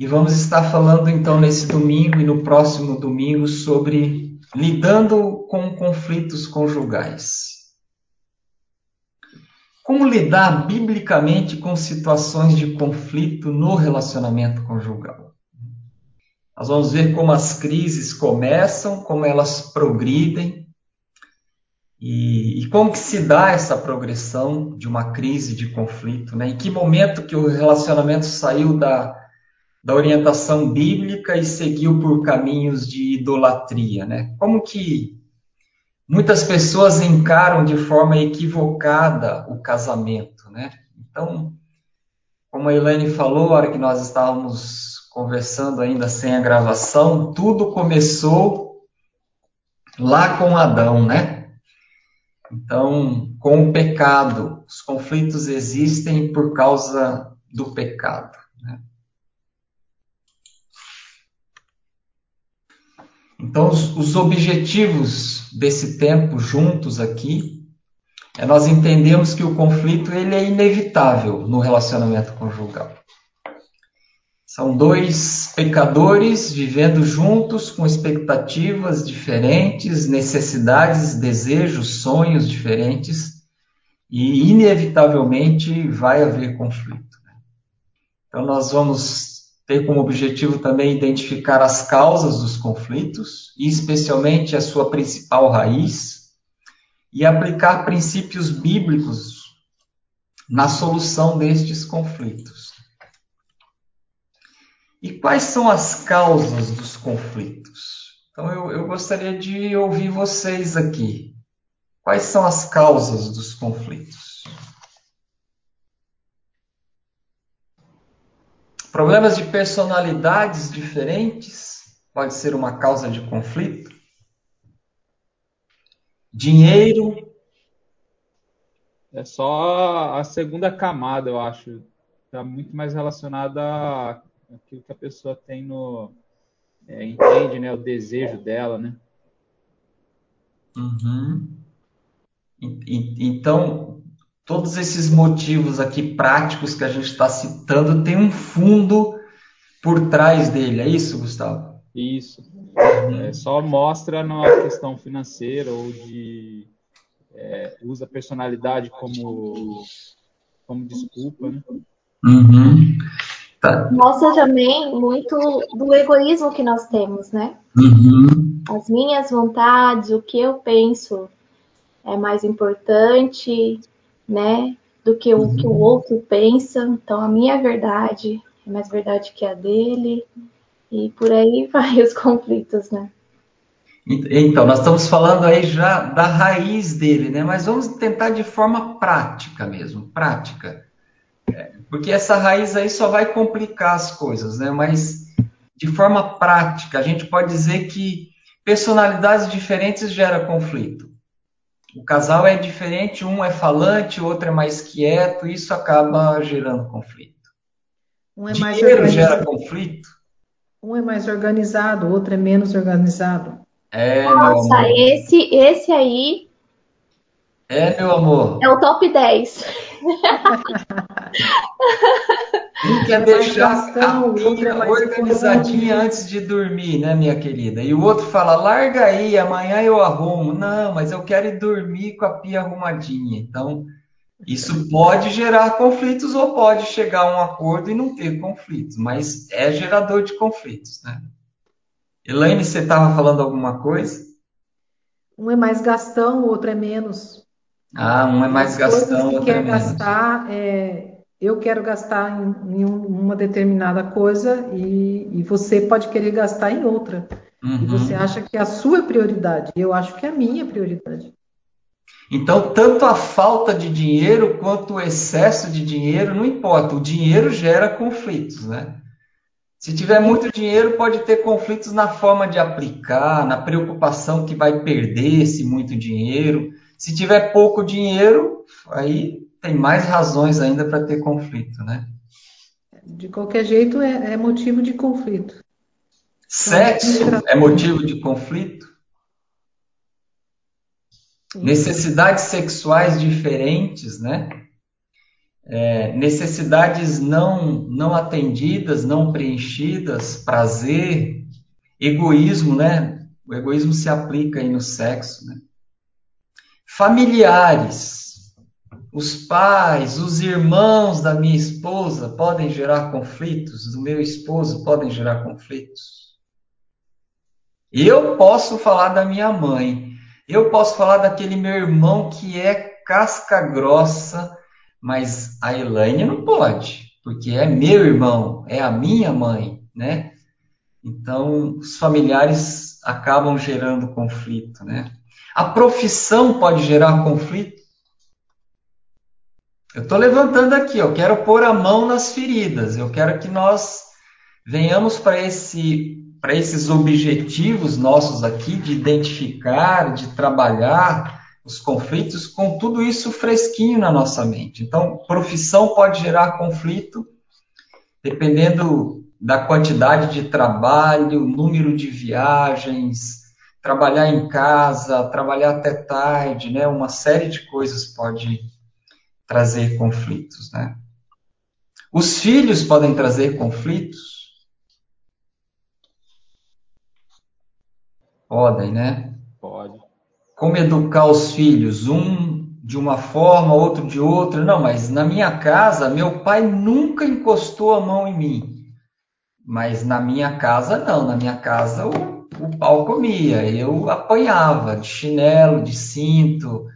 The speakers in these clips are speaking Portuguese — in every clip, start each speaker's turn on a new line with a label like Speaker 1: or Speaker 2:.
Speaker 1: E vamos estar falando então nesse domingo e no próximo domingo sobre lidando com conflitos conjugais. Como lidar biblicamente com situações de conflito no relacionamento conjugal? Nós vamos ver como as crises começam, como elas progridem e, e, como que se dá essa progressão de uma crise de conflito, né? Em que momento que o relacionamento saiu da, da orientação bíblica e seguiu por caminhos de idolatria, né? Como que muitas pessoas encaram de forma equivocada o casamento, né? Então, como a Elaine falou, a hora que nós estávamos conversando ainda sem a gravação, tudo começou lá com Adão, né? Então, com o pecado, os conflitos existem por causa do pecado. Né? Então, os, os objetivos desse tempo juntos aqui é nós entendemos que o conflito ele é inevitável no relacionamento conjugal. São dois pecadores vivendo juntos com expectativas diferentes, necessidades, desejos, sonhos diferentes e inevitavelmente vai haver conflito. Então nós vamos ter como objetivo também identificar as causas dos conflitos e especialmente a sua principal raiz e aplicar princípios bíblicos na solução destes conflitos. E quais são as causas dos conflitos? Então eu, eu gostaria de ouvir vocês aqui. Quais são as causas dos conflitos? Problemas de personalidades diferentes pode ser uma causa de conflito. Dinheiro.
Speaker 2: É só a segunda camada, eu acho. Está muito mais relacionada a aquilo que a pessoa tem no. É, entende, né? O desejo dela, né?
Speaker 1: Uhum. Então, todos esses motivos aqui práticos que a gente está citando tem um fundo por trás dele, é isso, Gustavo?
Speaker 2: Isso. Uhum. É, só mostra na questão financeira ou de é, usa a personalidade como, como desculpa, né?
Speaker 3: Uhum. Tá. Mostra também muito do egoísmo que nós temos, né?
Speaker 1: Uhum.
Speaker 3: As minhas vontades, o que eu penso é mais importante, né? Do que o que o outro pensa. Então, a minha verdade é mais verdade que a dele. E por aí vai os conflitos, né?
Speaker 1: Então, nós estamos falando aí já da raiz dele, né? Mas vamos tentar de forma prática mesmo, prática. Porque essa raiz aí só vai complicar as coisas, né? Mas de forma prática, a gente pode dizer que personalidades diferentes gera conflito. O casal é diferente, um é falante, o outro é mais quieto, isso acaba gerando conflito. Um é mais Dinheiro gera conflito.
Speaker 4: Um é mais organizado, o outro é menos organizado.
Speaker 1: É,
Speaker 3: Nossa, esse, esse aí.
Speaker 1: É, meu amor.
Speaker 3: É o top 10.
Speaker 1: Um quer deixar a pia organizadinha antes de dormir, né, minha querida? E o outro fala, larga aí, amanhã eu arrumo. Não, mas eu quero ir dormir com a pia arrumadinha. Então, isso pode gerar conflitos ou pode chegar a um acordo e não ter conflitos, mas é gerador de conflitos, né? Elaine, você estava falando alguma coisa?
Speaker 4: Um é mais gastão, o outro é menos.
Speaker 1: Ah, um é mais gastão, outro
Speaker 4: é menos. gastar, é, eu quero gastar em, em uma determinada coisa e, e, você pode querer gastar em outra. Uhum. E você acha que a sua é prioridade, eu acho que é a minha prioridade.
Speaker 1: Então, tanto a falta de dinheiro quanto o excesso de dinheiro, não importa, o dinheiro gera conflitos, né? Se tiver muito dinheiro, pode ter conflitos na forma de aplicar, na preocupação que vai perder esse muito dinheiro. Se tiver pouco dinheiro, aí tem mais razões ainda para ter conflito, né?
Speaker 4: De qualquer jeito, é, é motivo de conflito.
Speaker 1: Sexo é motivo de conflito? Necessidades sexuais diferentes, né? é, necessidades não, não atendidas, não preenchidas, prazer, egoísmo, né? O egoísmo se aplica aí no sexo, né? Familiares, os pais, os irmãos da minha esposa podem gerar conflitos, do meu esposo podem gerar conflitos. Eu posso falar da minha mãe, eu posso falar daquele meu irmão que é casca grossa, mas a Elaine não pode, porque é meu irmão, é a minha mãe, né? Então, os familiares acabam gerando conflito, né? A profissão pode gerar conflito. Eu estou levantando aqui, eu quero pôr a mão nas feridas, eu quero que nós venhamos para esse esses objetivos nossos aqui de identificar, de trabalhar os conflitos com tudo isso fresquinho na nossa mente. Então, profissão pode gerar conflito dependendo da quantidade de trabalho, número de viagens, trabalhar em casa, trabalhar até tarde, né? Uma série de coisas pode trazer conflitos, né? Os filhos podem trazer conflitos? Podem, né?
Speaker 2: Pode
Speaker 1: como educar os filhos, um de uma forma, outro de outra. Não, mas na minha casa, meu pai nunca encostou a mão em mim. Mas na minha casa, não. Na minha casa, o, o pau comia. Eu apanhava de chinelo, de cinto.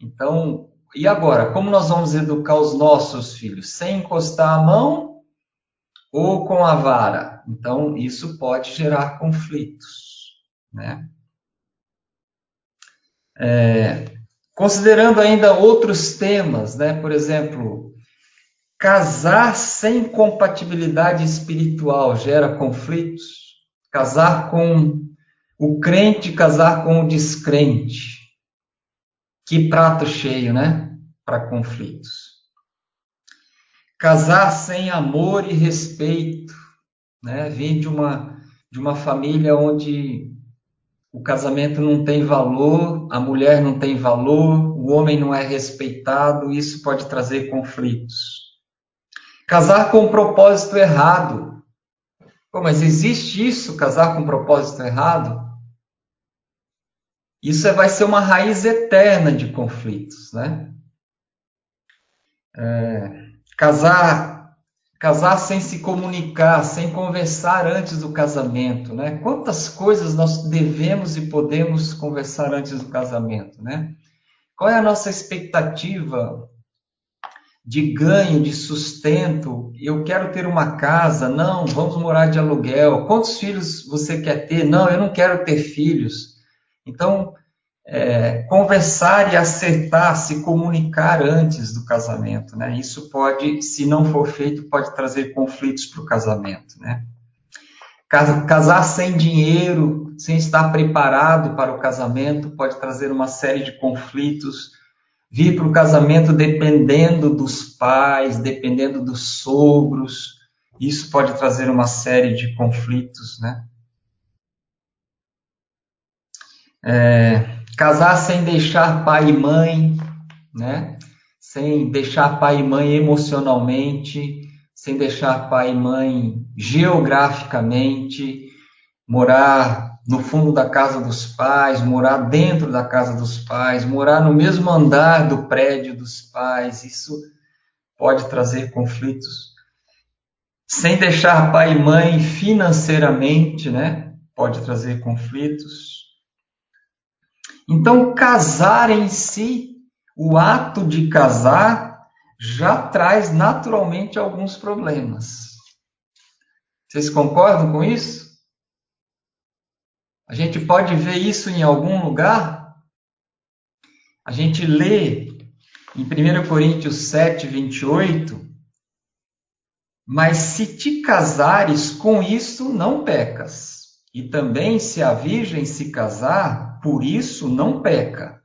Speaker 1: Então, e agora? Como nós vamos educar os nossos filhos? Sem encostar a mão ou com a vara? Então, isso pode gerar conflitos, né? É, considerando ainda outros temas, né? por exemplo, casar sem compatibilidade espiritual gera conflitos, casar com o crente, casar com o descrente. Que prato cheio, né? Para conflitos. Casar sem amor e respeito, né? Vim de uma de uma família onde o casamento não tem valor, a mulher não tem valor, o homem não é respeitado, isso pode trazer conflitos. Casar com um propósito errado. Pô, mas existe isso, casar com um propósito errado? Isso é, vai ser uma raiz eterna de conflitos, né? É, casar Casar sem se comunicar, sem conversar antes do casamento, né? Quantas coisas nós devemos e podemos conversar antes do casamento, né? Qual é a nossa expectativa de ganho, de sustento? Eu quero ter uma casa, não, vamos morar de aluguel. Quantos filhos você quer ter? Não, eu não quero ter filhos. Então, é, conversar e acertar, se comunicar antes do casamento, né? Isso pode, se não for feito, pode trazer conflitos para o casamento, né? Casar sem dinheiro, sem estar preparado para o casamento, pode trazer uma série de conflitos. Vir para o casamento dependendo dos pais, dependendo dos sogros, isso pode trazer uma série de conflitos, né? É, Casar sem deixar pai e mãe, né? Sem deixar pai e mãe emocionalmente, sem deixar pai e mãe geograficamente, morar no fundo da casa dos pais, morar dentro da casa dos pais, morar no mesmo andar do prédio dos pais, isso pode trazer conflitos. Sem deixar pai e mãe financeiramente, né? Pode trazer conflitos. Então, casar em si, o ato de casar, já traz naturalmente alguns problemas. Vocês concordam com isso? A gente pode ver isso em algum lugar? A gente lê em 1 Coríntios 7, 28. Mas se te casares com isso, não pecas. E também, se a virgem se casar, por isso não peca.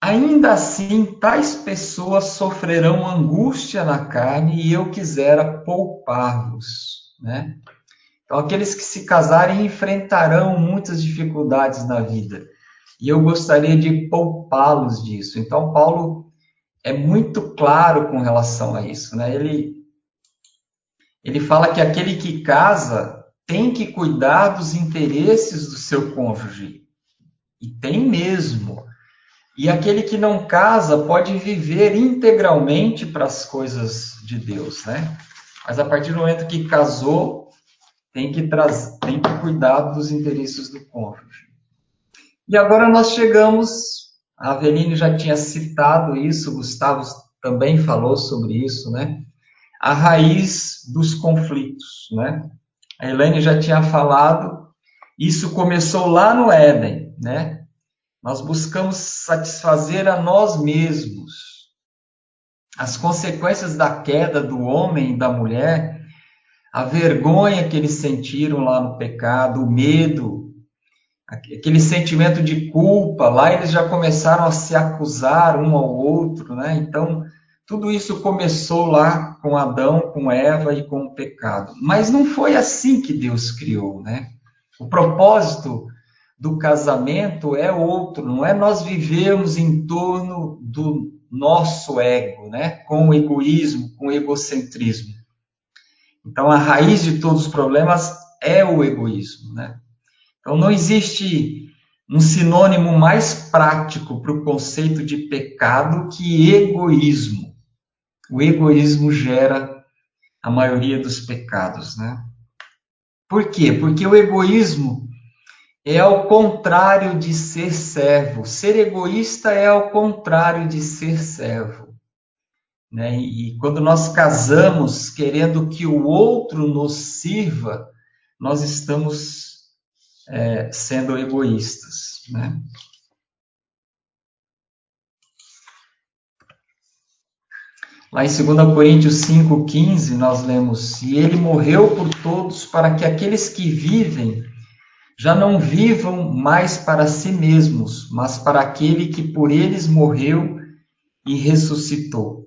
Speaker 1: Ainda assim, tais pessoas sofrerão angústia na carne e eu quisera poupar-vos. Né? Então, aqueles que se casarem enfrentarão muitas dificuldades na vida. E eu gostaria de poupá-los disso. Então, Paulo é muito claro com relação a isso, né? Ele, ele fala que aquele que casa tem que cuidar dos interesses do seu cônjuge. E tem mesmo. E aquele que não casa pode viver integralmente para as coisas de Deus, né? Mas a partir do momento que casou, tem que, trazer, tem que cuidar dos interesses do cônjuge. E agora nós chegamos, a Aveline já tinha citado isso, Gustavo também falou sobre isso, né? A raiz dos conflitos, né? A Elaine já tinha falado, isso começou lá no Éden, né? Nós buscamos satisfazer a nós mesmos. As consequências da queda do homem e da mulher, a vergonha que eles sentiram lá no pecado, o medo, aquele sentimento de culpa, lá eles já começaram a se acusar um ao outro, né? Então, tudo isso começou lá com Adão, com Eva e com o pecado. Mas não foi assim que Deus criou, né? O propósito do casamento é outro, não é nós vivermos em torno do nosso ego, né? Com o egoísmo, com o egocentrismo. Então a raiz de todos os problemas é o egoísmo, né? Então não existe um sinônimo mais prático para o conceito de pecado que egoísmo. O egoísmo gera a maioria dos pecados, né? Por quê? Porque o egoísmo é ao contrário de ser servo. Ser egoísta é ao contrário de ser servo. Né? E quando nós casamos querendo que o outro nos sirva, nós estamos é, sendo egoístas. Né? Lá em 2 Coríntios 5,15, nós lemos: E ele morreu por todos para que aqueles que vivem já não vivam mais para si mesmos, mas para aquele que por eles morreu e ressuscitou.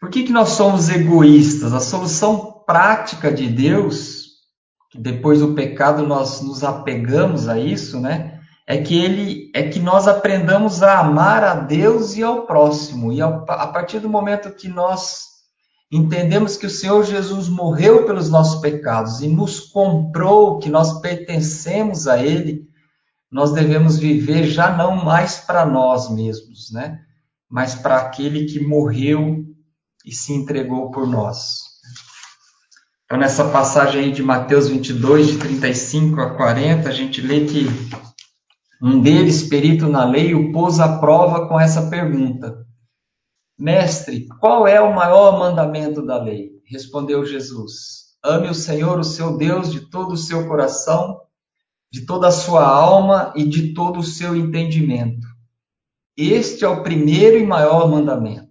Speaker 1: Por que, que nós somos egoístas? A solução prática de Deus, depois do pecado nós nos apegamos a isso, né? É que ele é que nós aprendamos a amar a Deus e ao próximo. E ao, a partir do momento que nós entendemos que o Senhor Jesus morreu pelos nossos pecados e nos comprou, que nós pertencemos a Ele, nós devemos viver já não mais para nós mesmos, né? Mas para aquele que morreu e se entregou por nós. Então, nessa passagem aí de Mateus 22, de 35 a 40, a gente lê que um deles, perito na lei, o pôs à prova com essa pergunta: Mestre, qual é o maior mandamento da lei? Respondeu Jesus: Ame o Senhor, o seu Deus, de todo o seu coração, de toda a sua alma e de todo o seu entendimento. Este é o primeiro e maior mandamento.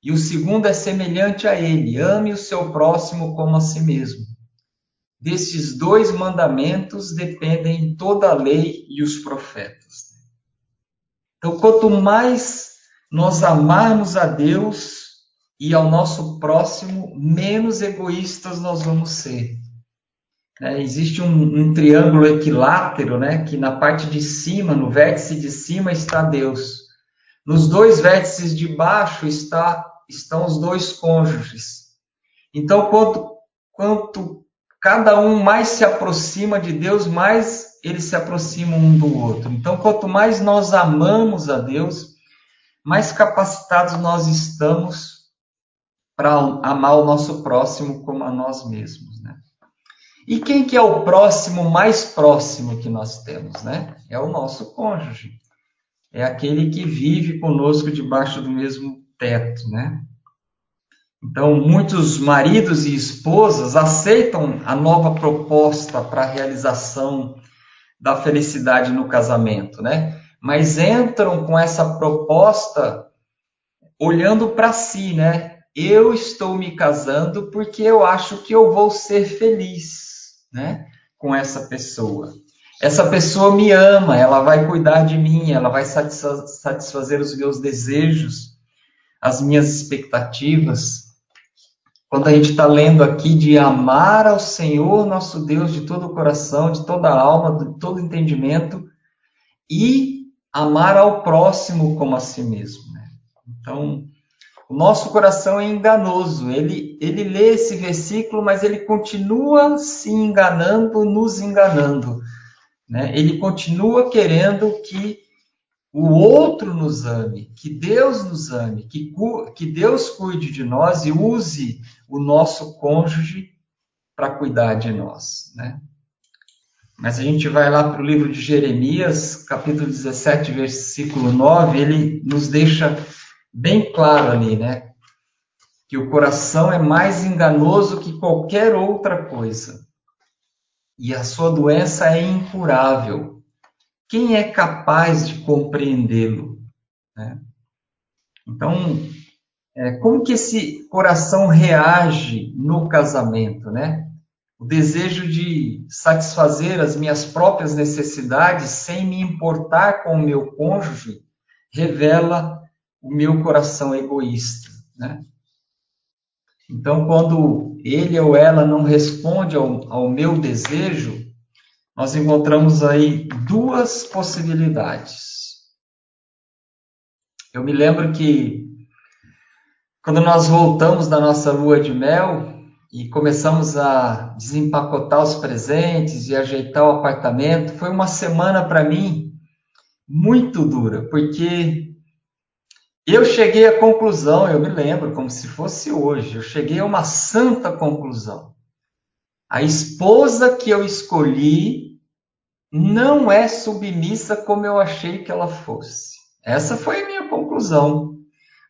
Speaker 1: E o segundo é semelhante a ele: ame o seu próximo como a si mesmo. Destes dois mandamentos dependem toda a lei e os profetas. Então, quanto mais nós amarmos a Deus e ao nosso próximo, menos egoístas nós vamos ser. É, existe um, um, triângulo equilátero, né, que na parte de cima, no vértice de cima, está Deus. Nos dois vértices de baixo está, estão os dois cônjuges. Então, quanto, quanto cada um mais se aproxima de Deus, mais eles se aproximam um do outro. Então, quanto mais nós amamos a Deus, mais capacitados nós estamos para amar o nosso próximo como a nós mesmos, né? E quem que é o próximo mais próximo que nós temos, né? É o nosso cônjuge. É aquele que vive conosco debaixo do mesmo teto, né? Então, muitos maridos e esposas aceitam a nova proposta para a realização da felicidade no casamento, né? Mas entram com essa proposta olhando para si, né? Eu estou me casando porque eu acho que eu vou ser feliz, né? Com essa pessoa. Essa pessoa me ama, ela vai cuidar de mim, ela vai satisfazer os meus desejos, as minhas expectativas. Quando a gente está lendo aqui de amar ao Senhor nosso Deus de todo o coração, de toda a alma, de todo o entendimento, e amar ao próximo como a si mesmo. Né? Então, o nosso coração é enganoso. Ele, ele lê esse versículo, mas ele continua se enganando, nos enganando. Né? Ele continua querendo que o outro nos ame, que Deus nos ame, que, que Deus cuide de nós e use o nosso cônjuge para cuidar de nós. Né? Mas a gente vai lá para o livro de Jeremias, capítulo 17, versículo 9, ele nos deixa bem claro ali, né? Que o coração é mais enganoso que qualquer outra coisa. E a sua doença é incurável. Quem é capaz de compreendê-lo? Né? Então, é, como que esse coração reage no casamento, né? O desejo de satisfazer as minhas próprias necessidades sem me importar com o meu cônjuge revela o meu coração egoísta, né? Então, quando ele ou ela não responde ao, ao meu desejo, nós encontramos aí duas possibilidades. Eu me lembro que quando nós voltamos da nossa lua de mel e começamos a desempacotar os presentes e ajeitar o apartamento, foi uma semana para mim muito dura, porque eu cheguei à conclusão, eu me lembro como se fosse hoje, eu cheguei a uma santa conclusão. A esposa que eu escolhi não é submissa como eu achei que ela fosse. Essa foi a minha conclusão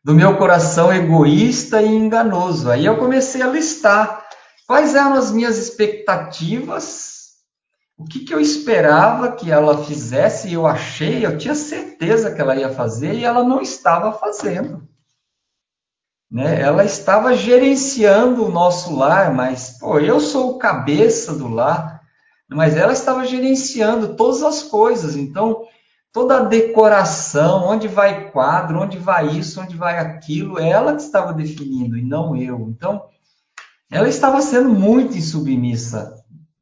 Speaker 1: do meu coração egoísta e enganoso. Aí eu comecei a listar quais eram as minhas expectativas o que, que eu esperava que ela fizesse, eu achei, eu tinha certeza que ela ia fazer e ela não estava fazendo. Né? Ela estava gerenciando o nosso lar, mas pô, eu sou o cabeça do lar, mas ela estava gerenciando todas as coisas. Então, toda a decoração, onde vai quadro, onde vai isso, onde vai aquilo, ela que estava definindo e não eu. Então, ela estava sendo muito insubmissa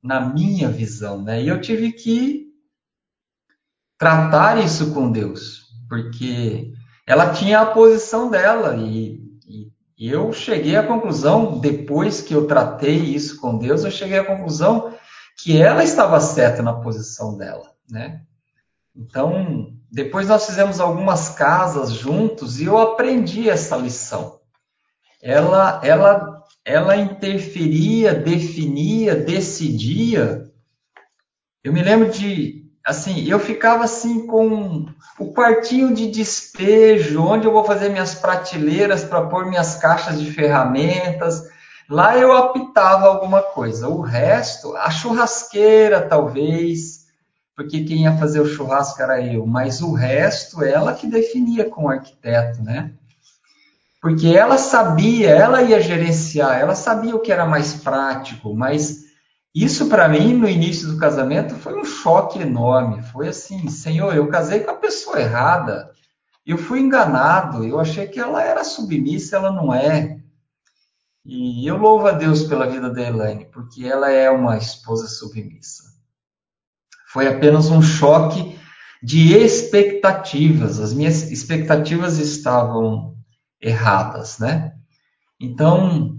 Speaker 1: na minha visão, né? E eu tive que tratar isso com Deus, porque ela tinha a posição dela e, e, e eu cheguei à conclusão, depois que eu tratei isso com Deus, eu cheguei à conclusão que ela estava certa na posição dela, né? Então, depois nós fizemos algumas casas juntos e eu aprendi essa lição. Ela, ela ela interferia, definia, decidia. Eu me lembro de, assim, eu ficava assim com o quartinho de despejo, onde eu vou fazer minhas prateleiras para pôr minhas caixas de ferramentas. Lá eu apitava alguma coisa. O resto, a churrasqueira talvez, porque quem ia fazer o churrasco era eu, mas o resto ela que definia com o arquiteto, né? porque ela sabia, ela ia gerenciar, ela sabia o que era mais prático, mas isso para mim no início do casamento foi um choque enorme. Foi assim, Senhor, eu casei com a pessoa errada. Eu fui enganado, eu achei que ela era submissa, ela não é. E eu louvo a Deus pela vida da Elaine, porque ela é uma esposa submissa. Foi apenas um choque de expectativas. As minhas expectativas estavam erradas, né? Então,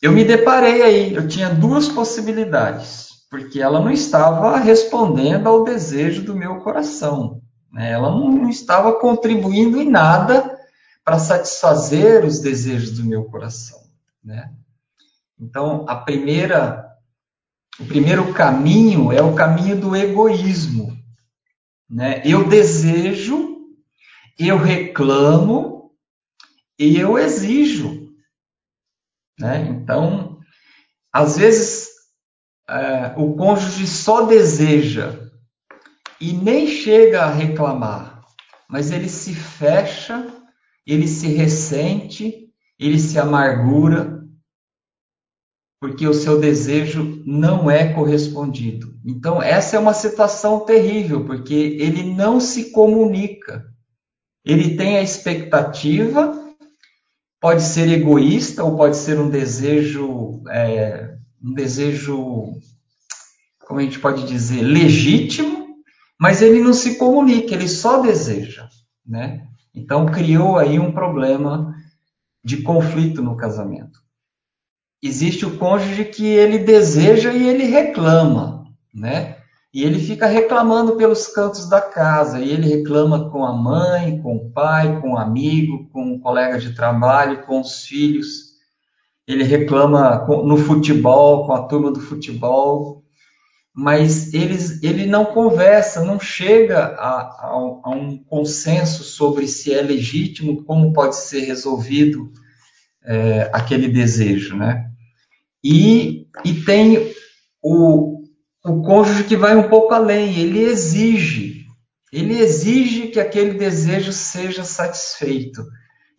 Speaker 1: eu me deparei aí, eu tinha duas possibilidades, porque ela não estava respondendo ao desejo do meu coração, né? ela não estava contribuindo em nada para satisfazer os desejos do meu coração, né? Então, a primeira, o primeiro caminho é o caminho do egoísmo, né? Eu desejo, eu reclamo, e eu exijo. Né? Então, às vezes, é, o cônjuge só deseja e nem chega a reclamar, mas ele se fecha, ele se ressente, ele se amargura, porque o seu desejo não é correspondido. Então, essa é uma situação terrível, porque ele não se comunica. Ele tem a expectativa pode ser egoísta ou pode ser um desejo, é, um desejo, como a gente pode dizer, legítimo, mas ele não se comunica, ele só deseja, né? Então criou aí um problema de conflito no casamento. Existe o cônjuge que ele deseja e ele reclama, né? E ele fica reclamando pelos cantos da casa, e ele reclama com a mãe, com o pai, com o amigo, com o colega de trabalho, com os filhos. Ele reclama no futebol, com a turma do futebol, mas eles, ele não conversa, não chega a, a, a um consenso sobre se é legítimo, como pode ser resolvido é, aquele desejo, né? E, e tem o, o cônjuge que vai um pouco além, ele exige, ele exige que aquele desejo seja satisfeito.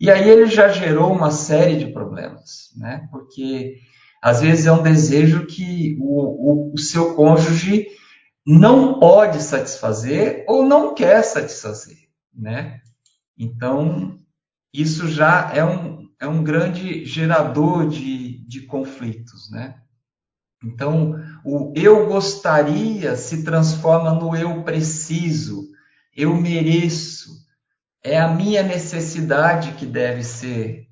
Speaker 1: E aí ele já gerou uma série de problemas, né? Porque às vezes é um desejo que o, o, o seu cônjuge não pode satisfazer ou não quer satisfazer, né? Então, isso já é um, é um grande gerador de, de conflitos, né? Então, o eu gostaria se transforma no eu preciso, eu mereço. É a minha necessidade que deve ser,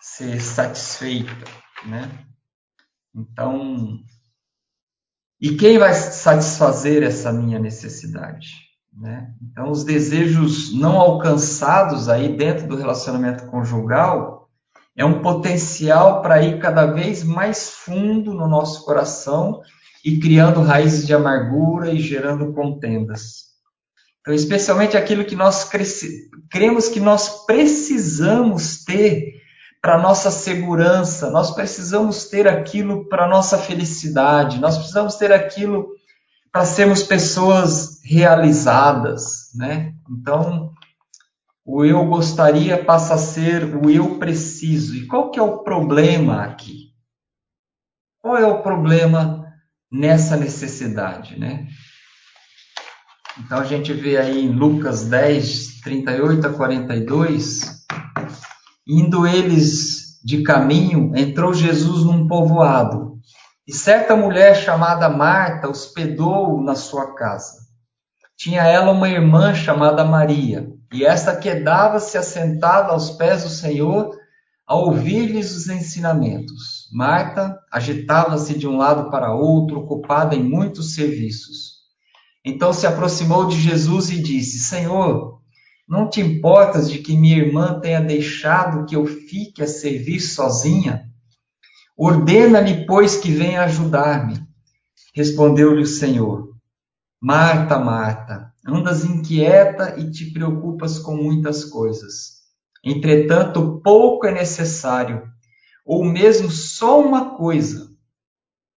Speaker 1: ser satisfeita, né? Então, e quem vai satisfazer essa minha necessidade? Né? Então, os desejos não alcançados aí dentro do relacionamento conjugal é um potencial para ir cada vez mais fundo no nosso coração e criando raízes de amargura e gerando contendas. Então, especialmente aquilo que nós cremos que nós precisamos ter para nossa segurança, nós precisamos ter aquilo para nossa felicidade, nós precisamos ter aquilo para sermos pessoas realizadas, né? Então, o eu gostaria passa a ser o eu preciso. E qual que é o problema aqui? Qual é o problema nessa necessidade, né? Então a gente vê aí em Lucas 10, 38 a 42, indo eles de caminho, entrou Jesus num povoado, e certa mulher chamada Marta hospedou-o na sua casa. Tinha ela uma irmã chamada Maria, e esta quedava-se assentada aos pés do Senhor a ouvir-lhes os ensinamentos. Marta agitava-se de um lado para outro, ocupada em muitos serviços. Então se aproximou de Jesus e disse: Senhor, não te importas de que minha irmã tenha deixado que eu fique a servir sozinha? Ordena-lhe, pois, que venha ajudar-me. Respondeu-lhe o Senhor: Marta, Marta, andas inquieta e te preocupas com muitas coisas. Entretanto, pouco é necessário, ou mesmo só uma coisa.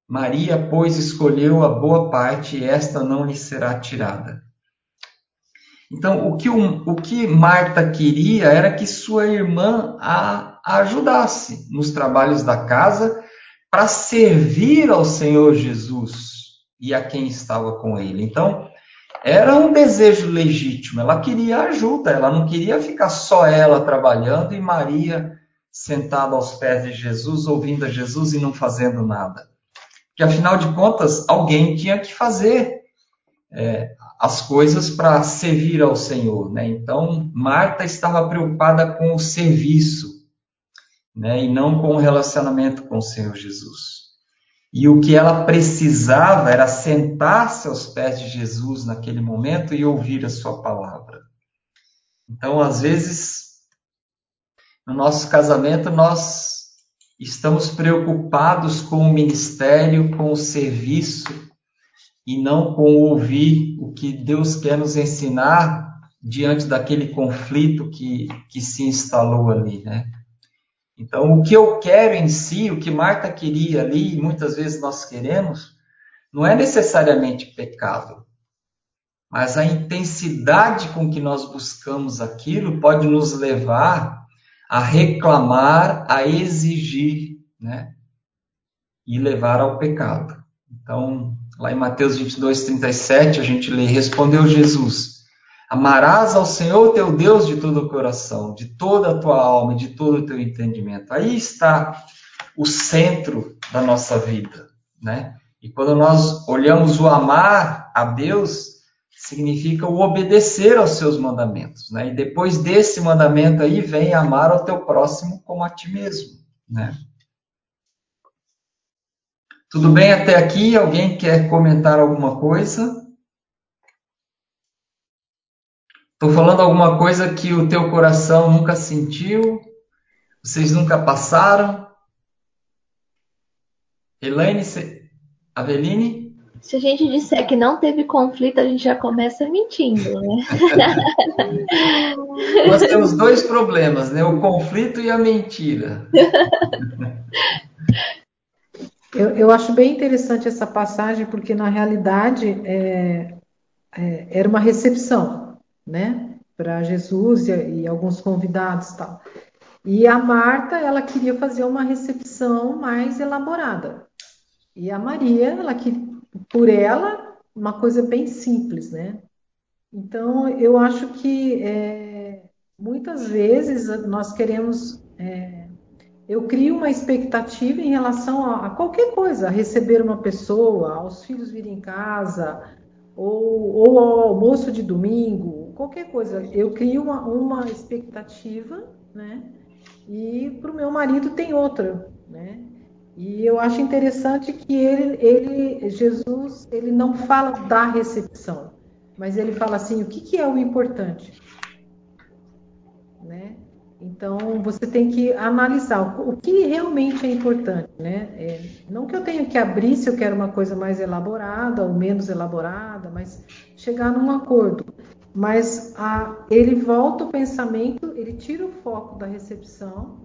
Speaker 1: Maria, pois, escolheu a boa parte e esta não lhe será tirada. Então, o que, o, o que Marta queria era que sua irmã a, a ajudasse nos trabalhos da casa para servir ao Senhor Jesus e a quem estava com ele. Então, era um desejo legítimo, ela queria ajuda, ela não queria ficar só ela trabalhando e Maria sentada aos pés de Jesus, ouvindo a Jesus e não fazendo nada. Que afinal de contas, alguém tinha que fazer é, as coisas para servir ao Senhor. Né? Então, Marta estava preocupada com o serviço né? e não com o relacionamento com o Senhor Jesus. E o que ela precisava era sentar-se aos pés de Jesus naquele momento e ouvir a sua palavra. Então, às vezes, no nosso casamento, nós estamos preocupados com o ministério, com o serviço, e não com ouvir o que Deus quer nos ensinar diante daquele conflito que, que se instalou ali, né? Então, o que eu quero em si, o que Marta queria ali, e muitas vezes nós queremos, não é necessariamente pecado. Mas a intensidade com que nós buscamos aquilo pode nos levar a reclamar, a exigir, né? E levar ao pecado. Então, lá em Mateus 22, 37, a gente lê: Respondeu Jesus Amarás ao Senhor teu Deus de todo o coração, de toda a tua alma, de todo o teu entendimento. Aí está o centro da nossa vida, né? E quando nós olhamos o amar a Deus, significa o obedecer aos seus mandamentos, né? E depois desse mandamento aí vem amar ao teu próximo como a ti mesmo, né? Tudo bem até aqui? Alguém quer comentar alguma coisa? Estou falando alguma coisa que o teu coração nunca sentiu? Vocês nunca passaram? Elaine, Aveline?
Speaker 3: Se a gente disser que não teve conflito, a gente já começa mentindo, né?
Speaker 1: Nós temos dois problemas, né? O conflito e a mentira.
Speaker 4: Eu, eu acho bem interessante essa passagem, porque na realidade é, é, era uma recepção, né? Para Jesus e, e alguns convidados tal. E a Marta, ela queria fazer uma recepção mais elaborada. E a Maria, ela que por ela, uma coisa bem simples, né? Então, eu acho que é, muitas vezes nós queremos. É, eu crio uma expectativa em relação a, a, qualquer coisa, a receber uma pessoa, aos filhos virem em casa, ou, ou ao almoço de domingo, qualquer coisa. Eu crio uma, uma expectativa, né? E para o meu marido tem outra, né? E eu acho interessante que ele, ele, Jesus, ele não fala da recepção, mas ele fala assim, o que, que é o importante, né? Então você tem que analisar o, que realmente é importante, né? É, não que eu tenha que abrir se eu quero uma coisa mais elaborada ou menos elaborada, mas chegar num acordo. Mas a, ele volta o pensamento, ele tira o foco da recepção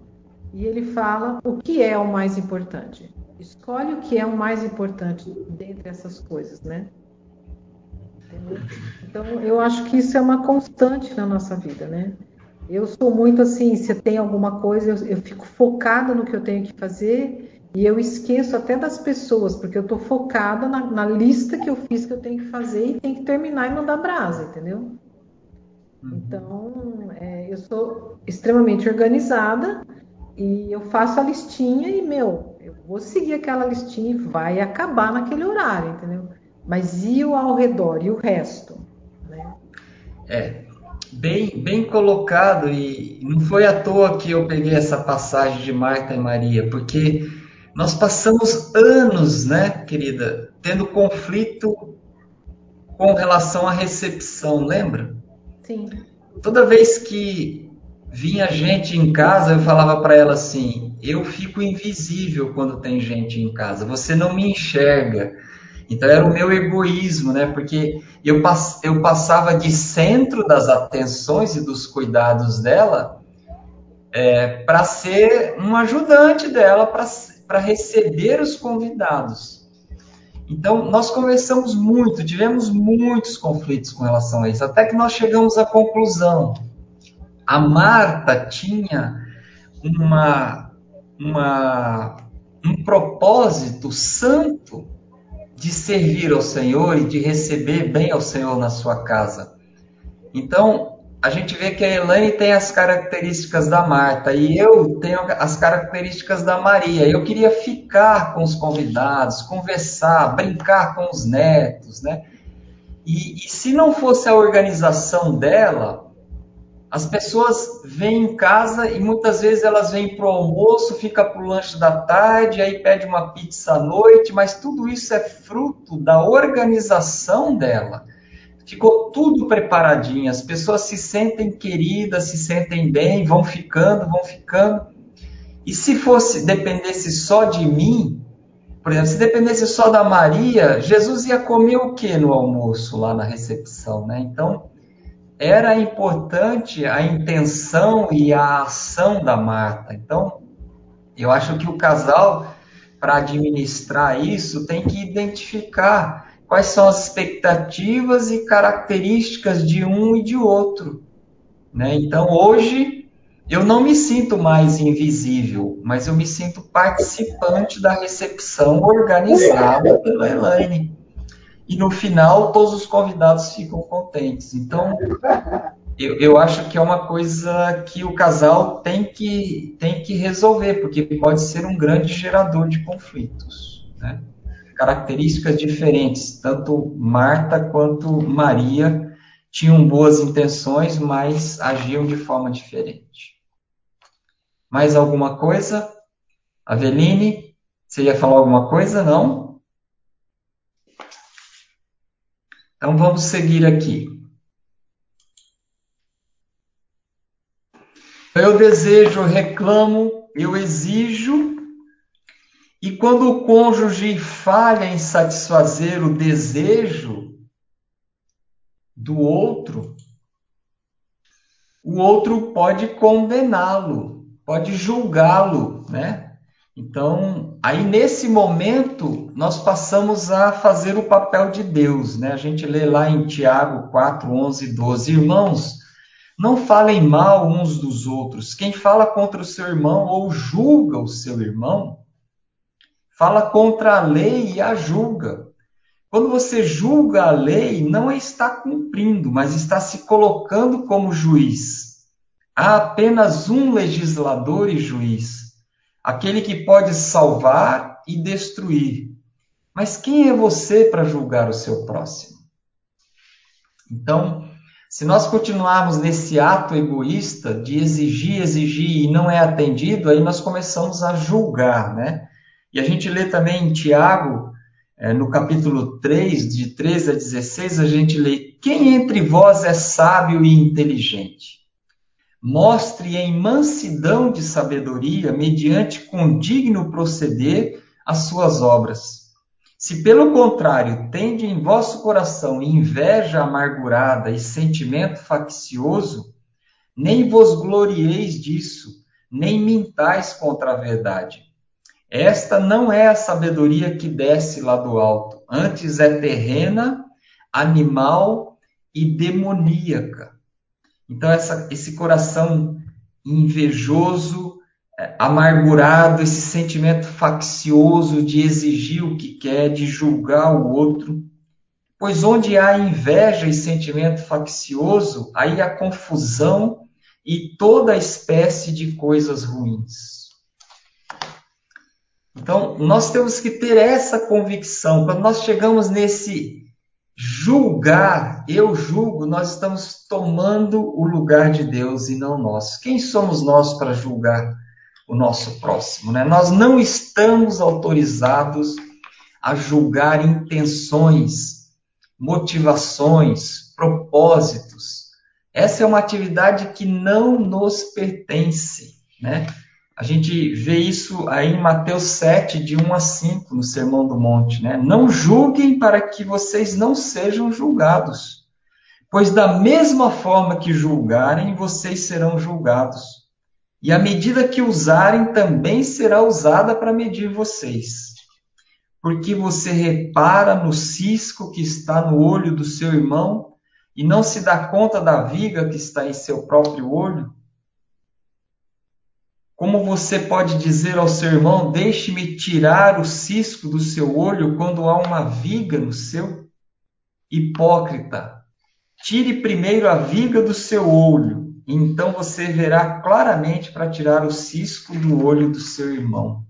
Speaker 4: e ele fala o que é o mais importante. Escolhe o que é o mais importante dentre essas coisas, né? Então, eu acho que isso é uma constante na nossa vida, né? Eu sou muito assim, se tem alguma coisa, eu, eu fico focada no que eu tenho que fazer e eu esqueço até das pessoas, porque eu estou focada na, na, lista que eu fiz que eu tenho que fazer e tenho que terminar e mandar brasa, entendeu? Uhum. Então, é, eu sou extremamente organizada, e eu faço a listinha e, meu, eu vou seguir aquela listinha e vai acabar naquele horário, entendeu? Mas e o ao redor, e o resto? Né?
Speaker 1: É, bem, bem colocado, e não foi à toa que eu peguei essa passagem de Marta e Maria, porque nós passamos anos, né, querida, tendo conflito com relação à recepção, lembra?
Speaker 3: Sim.
Speaker 1: Toda vez que vinha gente em casa, eu falava para ela assim: eu fico invisível quando tem gente em casa, você não me enxerga. Então era o meu egoísmo, né? Porque eu, pass eu passava de centro das atenções e dos cuidados dela é, para ser um ajudante dela, para receber os convidados. Então, nós conversamos muito, tivemos muitos conflitos com relação a isso, até que nós chegamos à conclusão a Marta tinha uma, uma, um propósito santo de servir ao Senhor e de receber bem ao Senhor na sua casa. Então, a gente vê que a Elaine tem as características da Marta e eu tenho as características da Maria. Eu queria ficar com os convidados, conversar, brincar com os netos, né? E, e se não fosse a organização dela, as pessoas vêm em casa e muitas vezes elas vêm para o almoço, fica para o lanche da tarde, aí pede uma pizza à noite, mas tudo isso é fruto da organização dela. Ficou tudo preparadinho, as pessoas se sentem queridas, se sentem bem, vão ficando, vão ficando. E se fosse dependesse só de mim, por exemplo, se dependesse só da Maria, Jesus ia comer o que no almoço lá na recepção, né? Então, era importante a intenção e a ação da Marta. Então, eu acho que o casal, para administrar isso, tem que identificar quais são as expectativas e características de um e de outro. Né? Então, hoje, eu não me sinto mais invisível, mas eu me sinto participante da recepção organizada pela Elaine e no final todos os convidados ficam contentes. Então, eu, eu, acho que é uma coisa que o casal tem que, tem que resolver, porque pode ser um grande gerador de conflitos. Né? Características diferentes. Tanto Marta quanto Maria tinham boas intenções, mas agiam de forma diferente. Mais alguma coisa? Aveline, você ia falar alguma coisa? Não? Então vamos seguir aqui. Eu desejo, reclamo, eu exijo, e quando o cônjuge falha em satisfazer o desejo do outro, o outro pode condená-lo, pode julgá-lo, né? Então, aí nesse momento, nós passamos a fazer o papel de Deus, né? A gente lê lá em Tiago 4, 11 e 12. Irmãos, não falem mal uns dos outros. Quem fala contra o seu irmão ou julga o seu irmão, fala contra a lei e a julga. Quando você julga a lei, não está cumprindo, mas está se colocando como juiz. Há apenas um legislador e juiz, aquele que pode salvar e destruir. Mas quem é você para julgar o seu próximo? Então, se nós continuarmos nesse ato egoísta de exigir, exigir e não é atendido, aí nós começamos a julgar, né? E a gente lê também em Tiago, é, no capítulo 3, de 13 a 16, a gente lê: Quem entre vós é sábio e inteligente? Mostre em mansidão de sabedoria, mediante condigno proceder, as suas obras se pelo contrário tende em vosso coração inveja amargurada e sentimento faccioso, nem vos glorieis disso, nem mintais contra a verdade. Esta não é a sabedoria que desce lá do alto, antes é terrena, animal e demoníaca. Então, essa, esse coração invejoso, amargurado, esse sentimento faccioso de exigir o que quer, de julgar o outro. Pois onde há inveja e sentimento faccioso, aí há confusão e toda espécie de coisas ruins. Então, nós temos que ter essa convicção. Quando nós chegamos nesse julgar, eu julgo, nós estamos tomando o lugar de Deus e não nós. Quem somos nós para julgar? o nosso próximo. Né? Nós não estamos autorizados a julgar intenções, motivações, propósitos. Essa é uma atividade que não nos pertence. Né? A gente vê isso aí em Mateus 7, de 1 a 5, no Sermão do Monte. Né? Não julguem para que vocês não sejam julgados, pois da mesma forma que julgarem, vocês serão julgados e a medida que usarem também será usada para medir vocês. Porque você repara no cisco que está no olho do seu irmão e não se dá conta da viga que está em seu próprio olho? Como você pode dizer ao seu irmão: Deixe-me tirar o cisco do seu olho quando há uma viga no seu? Hipócrita, tire primeiro a viga do seu olho então você verá claramente para tirar o cisco do olho do seu irmão.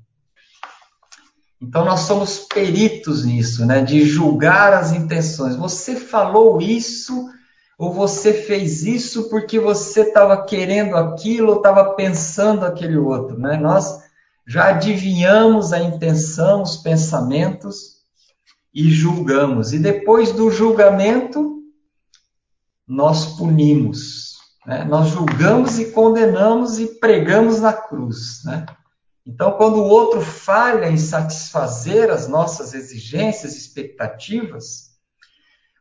Speaker 1: Então nós somos peritos nisso, né? De julgar as intenções. Você falou isso ou você fez isso porque você estava querendo aquilo estava pensando aquele outro, né? Nós já adivinhamos a intenção, os pensamentos e julgamos. E depois do julgamento, nós punimos. Né? Nós julgamos e condenamos e pregamos na cruz. Né? Então, quando o outro falha em satisfazer as nossas exigências, expectativas,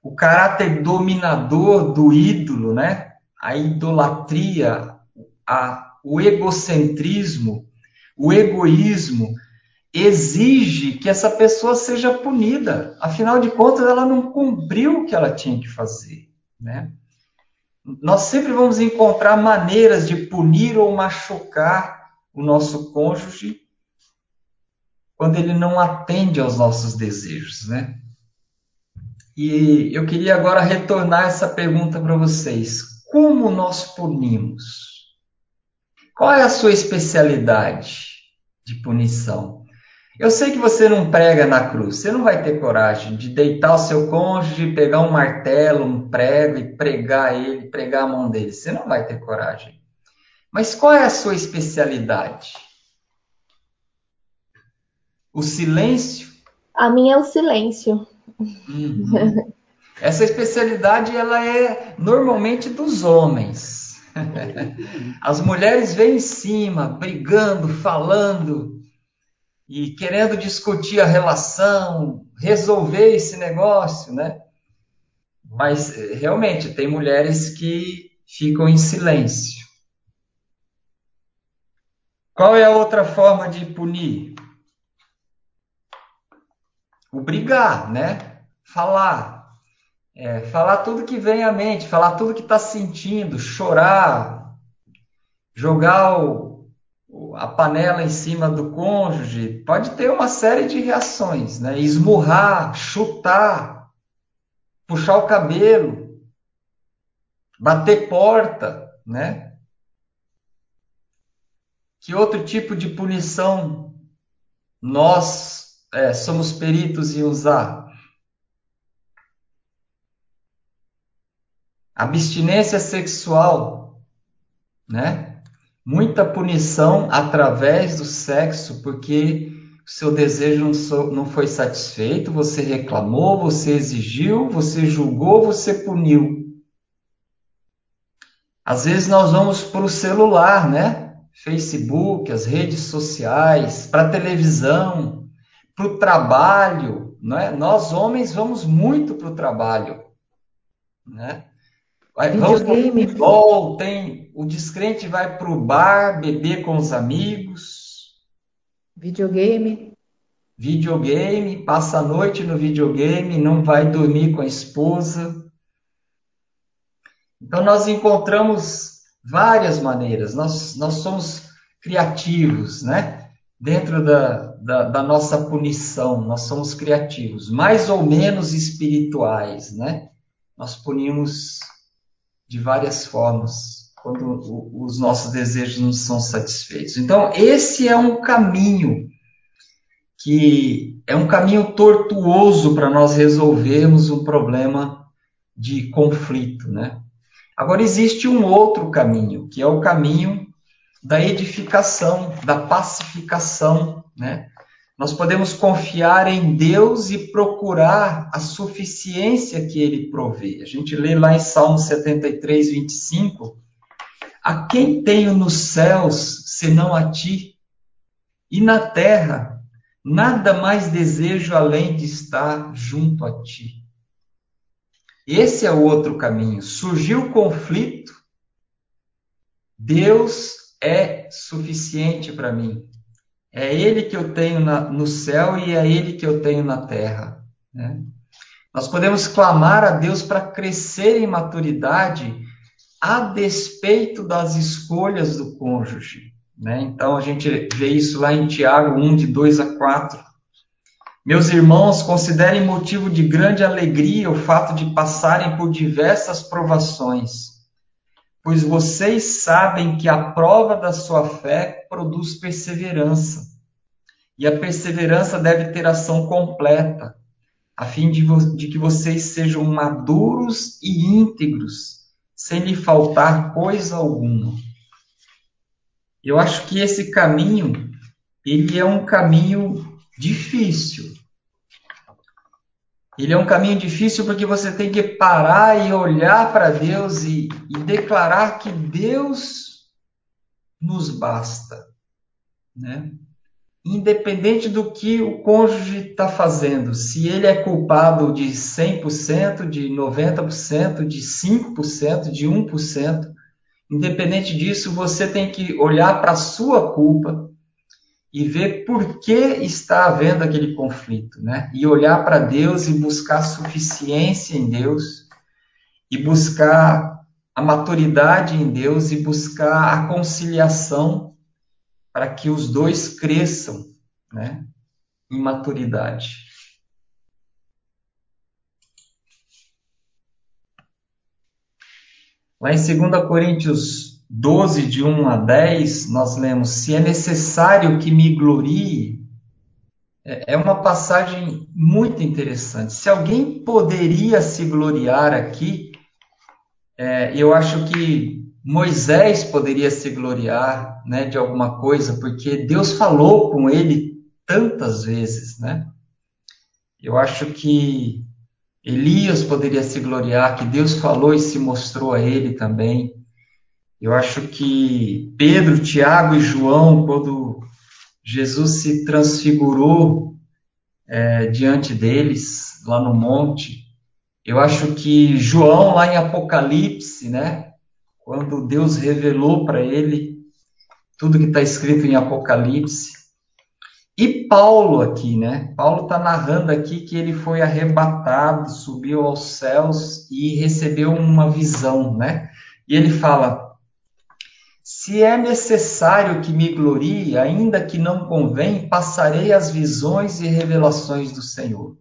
Speaker 1: o caráter dominador do ídolo, né? a idolatria, a, o egocentrismo, o egoísmo, exige que essa pessoa seja punida. Afinal de contas, ela não cumpriu o que ela tinha que fazer. Né? Nós sempre vamos encontrar maneiras de punir ou machucar o nosso cônjuge quando ele não atende aos nossos desejos, né? E eu queria agora retornar essa pergunta para vocês. Como nós punimos? Qual é a sua especialidade de punição? Eu sei que você não prega na cruz, você não vai ter coragem de deitar o seu cônjuge, pegar um martelo, um prego e pregar ele, pregar a mão dele. Você não vai ter coragem. Mas qual é a sua especialidade? O silêncio?
Speaker 3: A minha é o silêncio.
Speaker 1: Uhum. Essa especialidade ela é normalmente dos homens. As mulheres vêm em cima, brigando, falando, e querendo discutir a relação, resolver esse negócio, né? Mas eh, realmente tem mulheres que ficam em silêncio. Qual é a outra forma de punir? O brigar, né? Falar. É, falar tudo que vem à mente, falar tudo que está sentindo, chorar, jogar o, a panela em cima do cônjuge, pode ter uma série de reações, né? Esmurrar, chutar, puxar o cabelo, bater porta, né? Que outro tipo de punição nós é, somos peritos em usar? Abstinência sexual, né? muita punição através do sexo, porque o seu desejo não foi satisfeito, você reclamou, você exigiu, você julgou, você puniu. Às vezes nós vamos para o celular, né? Facebook, as redes sociais, para a televisão, para o trabalho, né? Nós homens vamos muito para o trabalho, né? Vamos para futebol, tem o descrente vai para o bar, beber com os amigos.
Speaker 4: Videogame.
Speaker 1: Videogame, passa a noite no videogame, não vai dormir com a esposa. Então nós encontramos várias maneiras, nós, nós somos criativos, né? Dentro da, da, da nossa punição, nós somos criativos, mais ou menos espirituais, né? Nós punimos de várias formas quando os nossos desejos não são satisfeitos. Então, esse é um caminho que é um caminho tortuoso para nós resolvermos um problema de conflito, né? Agora existe um outro caminho, que é o caminho da edificação, da pacificação, né? Nós podemos confiar em Deus e procurar a suficiência que Ele provê. A gente lê lá em Salmo 73, 25: A quem tenho nos céus senão a ti? E na terra, nada mais desejo além de estar junto a ti. Esse é o outro caminho. Surgiu conflito, Deus é suficiente para mim. É Ele que eu tenho na, no céu e é Ele que eu tenho na terra. Né? Nós podemos clamar a Deus para crescer em maturidade a despeito das escolhas do cônjuge. Né? Então a gente vê isso lá em Tiago 1, de 2 a 4. Meus irmãos, considerem motivo de grande alegria o fato de passarem por diversas provações, pois vocês sabem que a prova da sua fé produz perseverança. E a perseverança deve ter ação completa, a fim de, de que vocês sejam maduros e íntegros, sem lhe faltar coisa alguma. Eu acho que esse caminho, ele é um caminho difícil, ele é um caminho difícil porque você tem que parar e olhar para Deus e, e, declarar que Deus nos basta, né? Independente do que o cônjuge está fazendo, se ele é culpado de 100%, de 90%, de 5%, de 1%, independente disso, você tem que olhar para a sua culpa e ver por que está havendo aquele conflito, né? E olhar para Deus e buscar suficiência em Deus e buscar a maturidade em Deus e buscar a conciliação para que os dois cresçam, né? Em maturidade. Lá em 2 Coríntios 12, de 1 a 10, nós lemos: Se é necessário que me glorie, é, é uma passagem muito interessante. Se alguém poderia se gloriar aqui, é, eu acho que Moisés poderia se gloriar né, de alguma coisa, porque Deus falou com ele tantas vezes, né? Eu acho que Elias poderia se gloriar, que Deus falou e se mostrou a ele também. Eu acho que Pedro, Tiago e João, quando Jesus se transfigurou é, diante deles, lá no monte, eu acho que João, lá em Apocalipse, né, quando Deus revelou para ele tudo que está escrito em Apocalipse, e Paulo aqui, né? Paulo está narrando aqui que ele foi arrebatado, subiu aos céus e recebeu uma visão, né? E ele fala: Se é necessário que me glorie, ainda que não convém, passarei as visões e revelações do Senhor.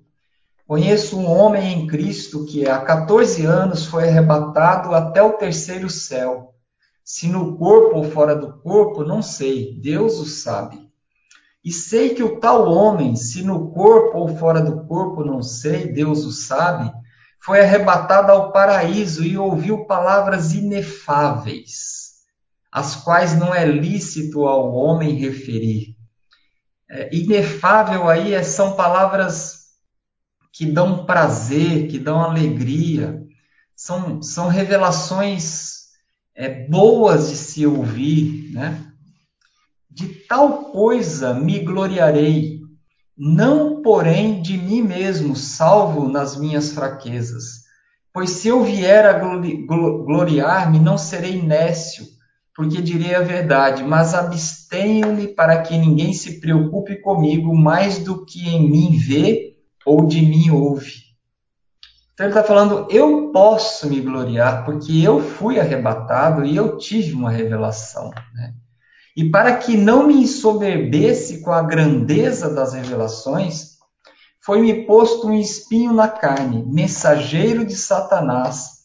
Speaker 1: Conheço um homem em Cristo que há 14 anos foi arrebatado até o terceiro céu. Se no corpo ou fora do corpo, não sei, Deus o sabe. E sei que o tal homem, se no corpo ou fora do corpo, não sei, Deus o sabe, foi arrebatado ao paraíso e ouviu palavras inefáveis, as quais não é lícito ao homem referir. É, inefável aí é, são palavras que dão prazer, que dão alegria, são, são revelações é, boas de se ouvir, né? De tal coisa me gloriarei, não porém de mim mesmo, salvo nas minhas fraquezas. Pois se eu vier a gloriar-me, não serei nécio, porque direi a verdade, mas abstenho-me para que ninguém se preocupe comigo mais do que em mim vê ou de mim ouve. Então ele está falando, eu posso me gloriar, porque eu fui arrebatado e eu tive uma revelação. Né? E para que não me ensoberbesse com a grandeza das revelações, foi-me posto um espinho na carne, mensageiro de Satanás,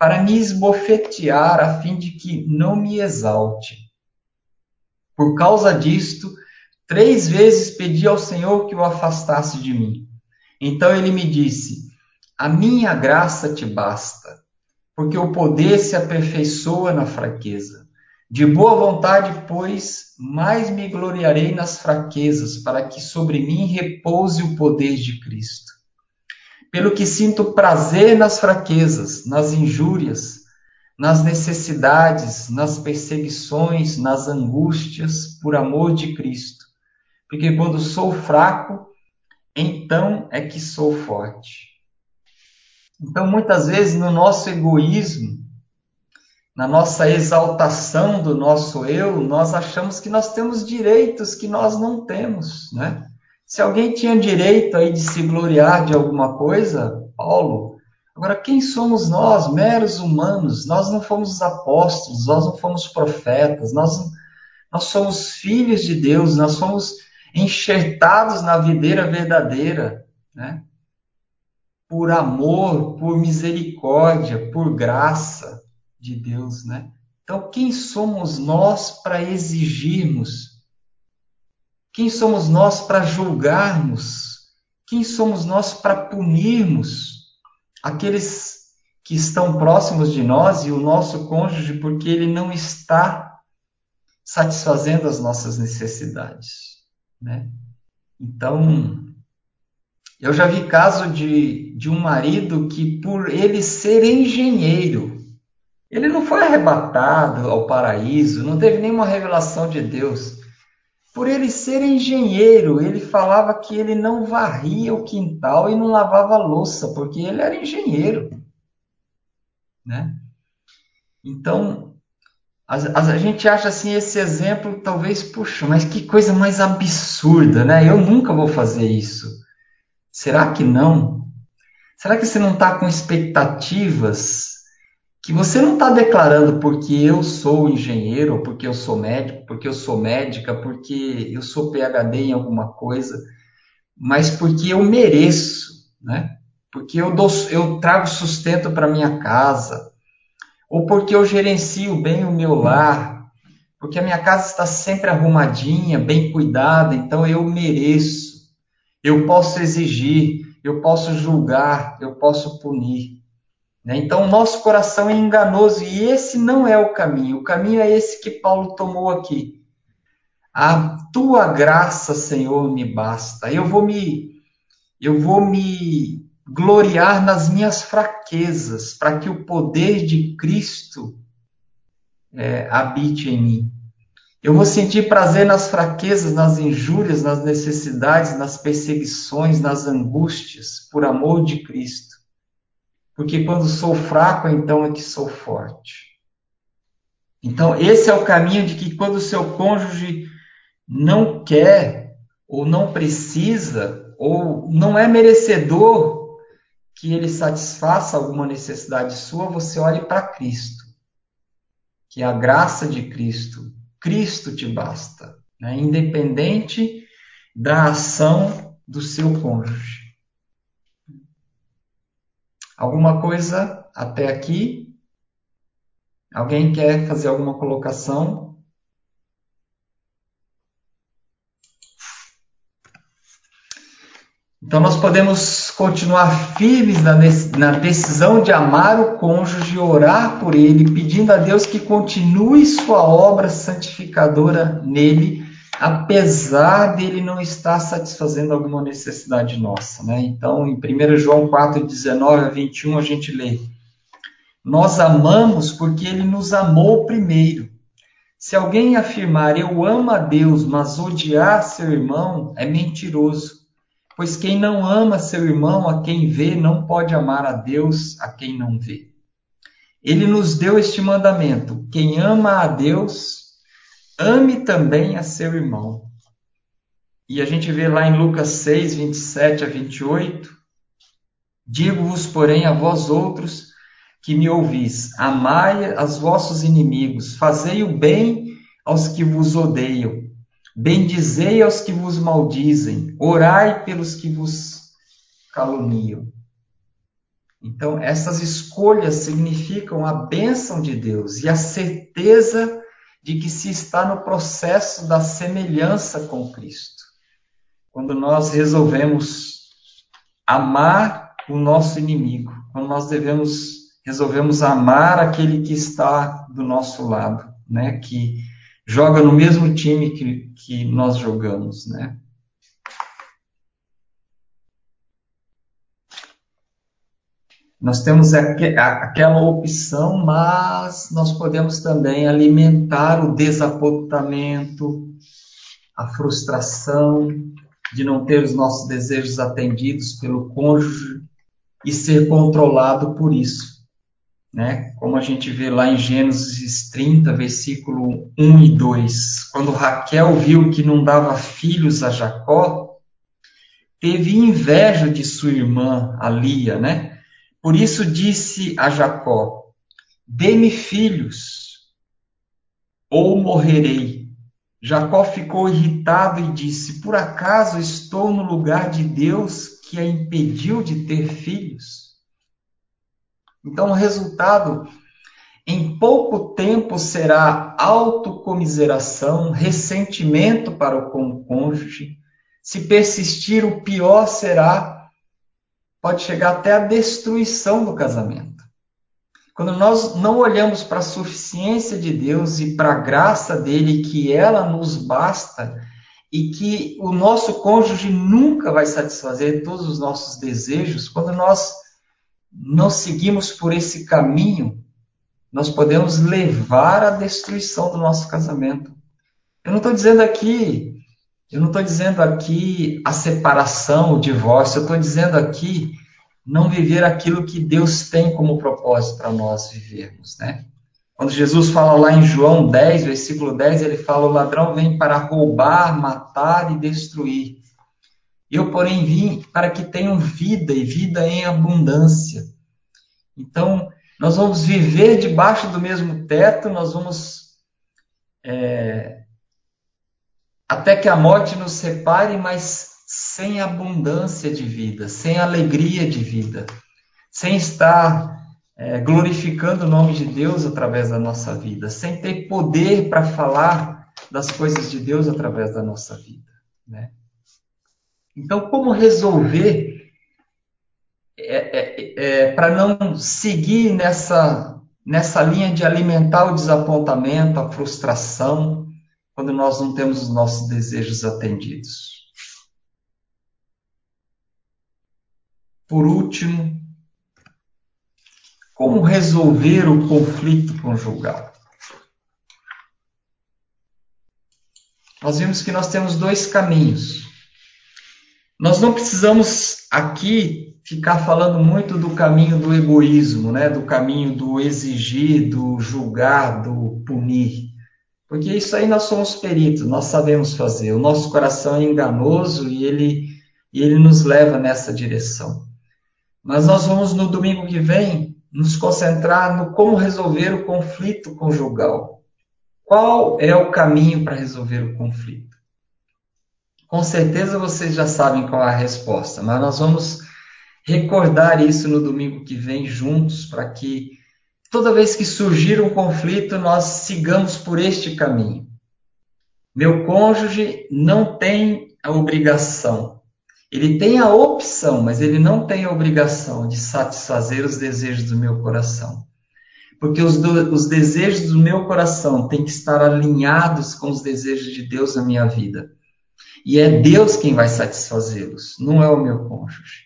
Speaker 1: para me esbofetear a fim de que não me exalte. Por causa disto, três vezes pedi ao Senhor que o afastasse de mim. Então ele me disse: A minha graça te basta, porque o poder se aperfeiçoa na fraqueza. De boa vontade, pois, mais me gloriarei nas fraquezas, para que sobre mim repouse o poder de Cristo. Pelo que sinto prazer nas fraquezas, nas injúrias, nas necessidades, nas perseguições, nas angústias, por amor de Cristo. Porque quando sou fraco, então é que sou forte. Então, muitas vezes, no nosso egoísmo, na nossa exaltação do nosso eu, nós achamos que nós temos direitos que nós não temos, né? Se alguém tinha direito aí de se gloriar de alguma coisa, Paulo, agora quem somos nós, meros humanos? Nós não fomos os apóstolos, nós não fomos profetas, nós, nós somos filhos de Deus, nós somos enxertados na videira verdadeira, né? Por amor, por misericórdia, por graça de Deus, né? Então, quem somos nós para exigirmos? Quem somos nós para julgarmos? Quem somos nós para punirmos aqueles que estão próximos de nós e o nosso cônjuge porque ele não está satisfazendo as nossas necessidades, né? Então, eu já vi caso de, de um marido que, por ele ser engenheiro, ele não foi arrebatado ao paraíso, não teve nenhuma revelação de Deus. Por ele ser engenheiro, ele falava que ele não varria o quintal e não lavava louça, porque ele era engenheiro. Né? Então, a, a, gente acha assim esse exemplo, talvez, puxa, mas que coisa mais absurda, né? Eu nunca vou fazer isso. Será que não? Será que você não está com expectativas que você não está declarando porque eu sou engenheiro, porque eu sou médico, porque eu sou médica, porque eu sou PhD em alguma coisa, mas porque eu mereço, né? Porque eu, dou, eu trago sustento para minha casa, ou porque eu gerencio bem o meu lar, porque a minha casa está sempre arrumadinha, bem cuidada, então eu mereço. eu posso exigir, eu posso julgar, eu posso punir. Né? Então, o nosso coração é enganoso e esse não é o caminho. O caminho é esse que Paulo tomou aqui. A tua graça, Senhor, me basta. Eu vou me eu vou me gloriar nas minhas fraquezas, para que o poder de Cristo é, habite em mim. Eu vou sentir prazer nas fraquezas, nas injúrias, nas necessidades, nas perseguições, nas angústias, por amor de Cristo. Porque quando sou fraco, então é que sou forte. Então, esse é o caminho de que quando o seu cônjuge não quer, ou não precisa, ou não é merecedor que ele satisfaça alguma necessidade sua, você olhe para Cristo. Que é a graça de Cristo Cristo te basta, né? independente da ação do seu cônjuge. Alguma coisa até aqui? Alguém quer fazer alguma colocação? Então, nós podemos continuar firmes na decisão de amar o cônjuge, orar por ele, pedindo a Deus que continue sua obra santificadora nele, apesar dele não estar satisfazendo alguma necessidade nossa. Né? Então, em 1 João 4, 19 a 21, a gente lê: Nós amamos porque ele nos amou primeiro. Se alguém afirmar eu amo a Deus, mas odiar seu irmão, é mentiroso. Pois quem não ama seu irmão a quem vê, não pode amar a Deus a quem não vê. Ele nos deu este mandamento: quem ama a Deus, ame também a seu irmão. E a gente vê lá em Lucas 6, 27 a 28. Digo-vos, porém, a vós outros que me ouvis: amai aos vossos inimigos, fazei o bem aos que vos odeiam Bendizei aos que vos maldizem, orai pelos que vos caluniam. Então, essas escolhas significam a bênção de Deus e a certeza de que se está no processo da semelhança com Cristo. Quando nós resolvemos amar o nosso inimigo, quando nós devemos resolvemos amar aquele que está do nosso lado, né? Que joga no mesmo time que, que nós jogamos, né? Nós temos aquela opção, mas nós podemos também alimentar o desapontamento, a frustração de não ter os nossos desejos atendidos pelo cônjuge e ser controlado por isso né? Como a gente vê lá em Gênesis 30, versículo 1 e 2, quando Raquel viu que não dava filhos a Jacó, teve inveja de sua irmã, a Lia, né? Por isso disse a Jacó: Dê-me filhos, ou morrerei. Jacó ficou irritado e disse: Por acaso estou no lugar de Deus que a impediu de ter filhos? Então, o resultado em pouco tempo será autocomiseração, ressentimento para o cônjuge. Se persistir, o pior será, pode chegar até a destruição do casamento. Quando nós não olhamos para a suficiência de Deus e para a graça dele, que ela nos basta e que o nosso cônjuge nunca vai satisfazer todos os nossos desejos, quando nós não seguimos por esse caminho, nós podemos levar à destruição do nosso casamento. Eu não estou dizendo aqui, eu não estou dizendo aqui a separação, o divórcio, eu estou dizendo aqui não viver aquilo que Deus tem como propósito para nós vivermos, né? Quando Jesus fala lá em João 10, versículo 10, ele fala: O ladrão vem para roubar, matar e destruir. Eu, porém, vim para que tenham vida e vida em abundância. Então, nós vamos viver debaixo do mesmo teto, nós vamos. É, até que a morte nos separe, mas sem abundância de vida, sem alegria de vida, sem estar é, glorificando o nome de Deus através da nossa vida, sem ter poder para falar das coisas de Deus através da nossa vida. Né? Então, como resolver é, é, é, para não seguir nessa, nessa linha de alimentar o desapontamento, a frustração, quando nós não temos os nossos desejos atendidos? Por último, como resolver o conflito conjugal? Nós vimos que nós temos dois caminhos. Nós não precisamos aqui ficar falando muito do caminho do egoísmo, né? do caminho do exigir, do julgar, do punir. Porque isso aí nós somos peritos, nós sabemos fazer. O nosso coração é enganoso e ele, e ele nos leva nessa direção. Mas nós vamos no domingo que vem nos concentrar no como resolver o conflito conjugal. Qual é o caminho para resolver o conflito? Com certeza vocês já sabem qual é a resposta, mas nós vamos recordar isso no domingo que vem juntos para que toda vez que surgir um conflito nós sigamos por este caminho. Meu cônjuge não tem a obrigação ele tem a opção, mas ele não tem a obrigação de satisfazer os desejos do meu coração. Porque os, do, os desejos do meu coração têm que estar alinhados com os desejos de Deus na minha vida. E é Deus quem vai satisfazê-los, não é o meu cônjuge.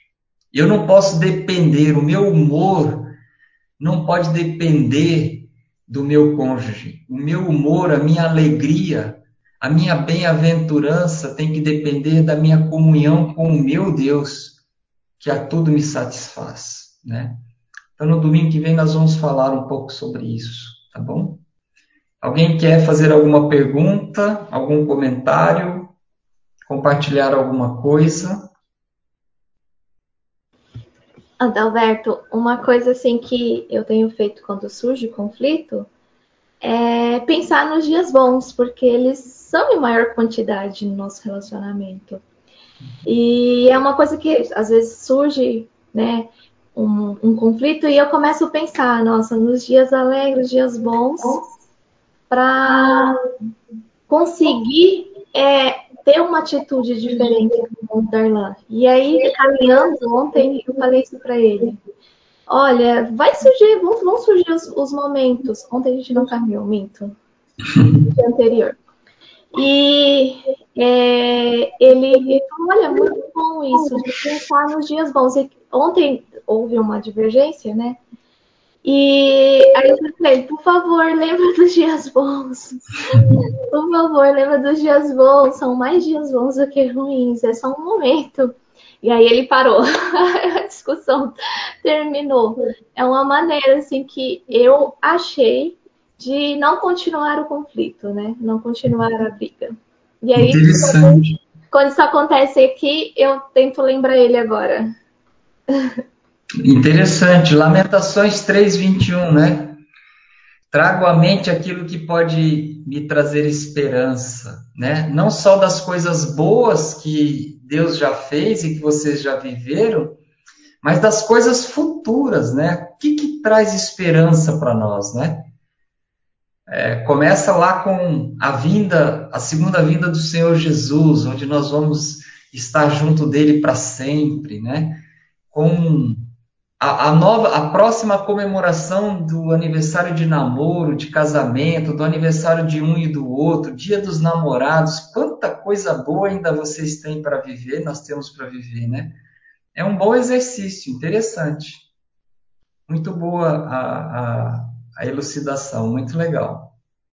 Speaker 1: Eu não posso depender, o meu humor não pode depender do meu cônjuge. O meu humor, a minha alegria, a minha bem-aventurança tem que depender da minha comunhão com o meu Deus, que a tudo me satisfaz, né? Então, no domingo que vem, nós vamos falar um pouco sobre isso, tá bom? Alguém quer fazer alguma pergunta, algum comentário, compartilhar alguma coisa?
Speaker 3: Adalberto, uma coisa assim que eu tenho feito quando surge conflito é pensar nos dias bons, porque eles são em maior quantidade no nosso relacionamento. E é uma coisa que às vezes surge, né, um, um conflito e eu começo a pensar, nossa, nos dias alegres, dias bons, para conseguir é, ter uma atitude diferente com o Darlan. E aí, caminhando ontem, eu falei isso para ele. Olha, vai surgir, vão, vão surgir os, os, momentos. Ontem a gente não caminhou, minto. No anterior. E é, ele falou, olha, muito bom isso, de pensar nos dias bons. E ontem houve uma divergência, né? E aí eu falei por favor, lembra dos dias bons. por favor, lembra dos dias bons. São mais dias bons do que ruins, é só um momento. E aí ele parou. a discussão terminou. É uma maneira assim que eu achei de não continuar o conflito, né? Não continuar a briga. E aí, quando isso acontece aqui, eu tento lembrar ele agora.
Speaker 1: Interessante. Lamentações 3:21, né? Trago à mente aquilo que pode me trazer esperança, né? Não só das coisas boas que Deus já fez e que vocês já viveram, mas das coisas futuras, né? O que, que traz esperança para nós, né? É, começa lá com a vinda, a segunda vinda do Senhor Jesus, onde nós vamos estar junto dele para sempre, né? Com a, a, nova, a próxima comemoração do aniversário de namoro, de casamento, do aniversário de um e do outro, dia dos namorados, quanta coisa boa ainda vocês têm para viver, nós temos para viver, né? É um bom exercício, interessante. Muito boa a, a a elucidação, muito legal.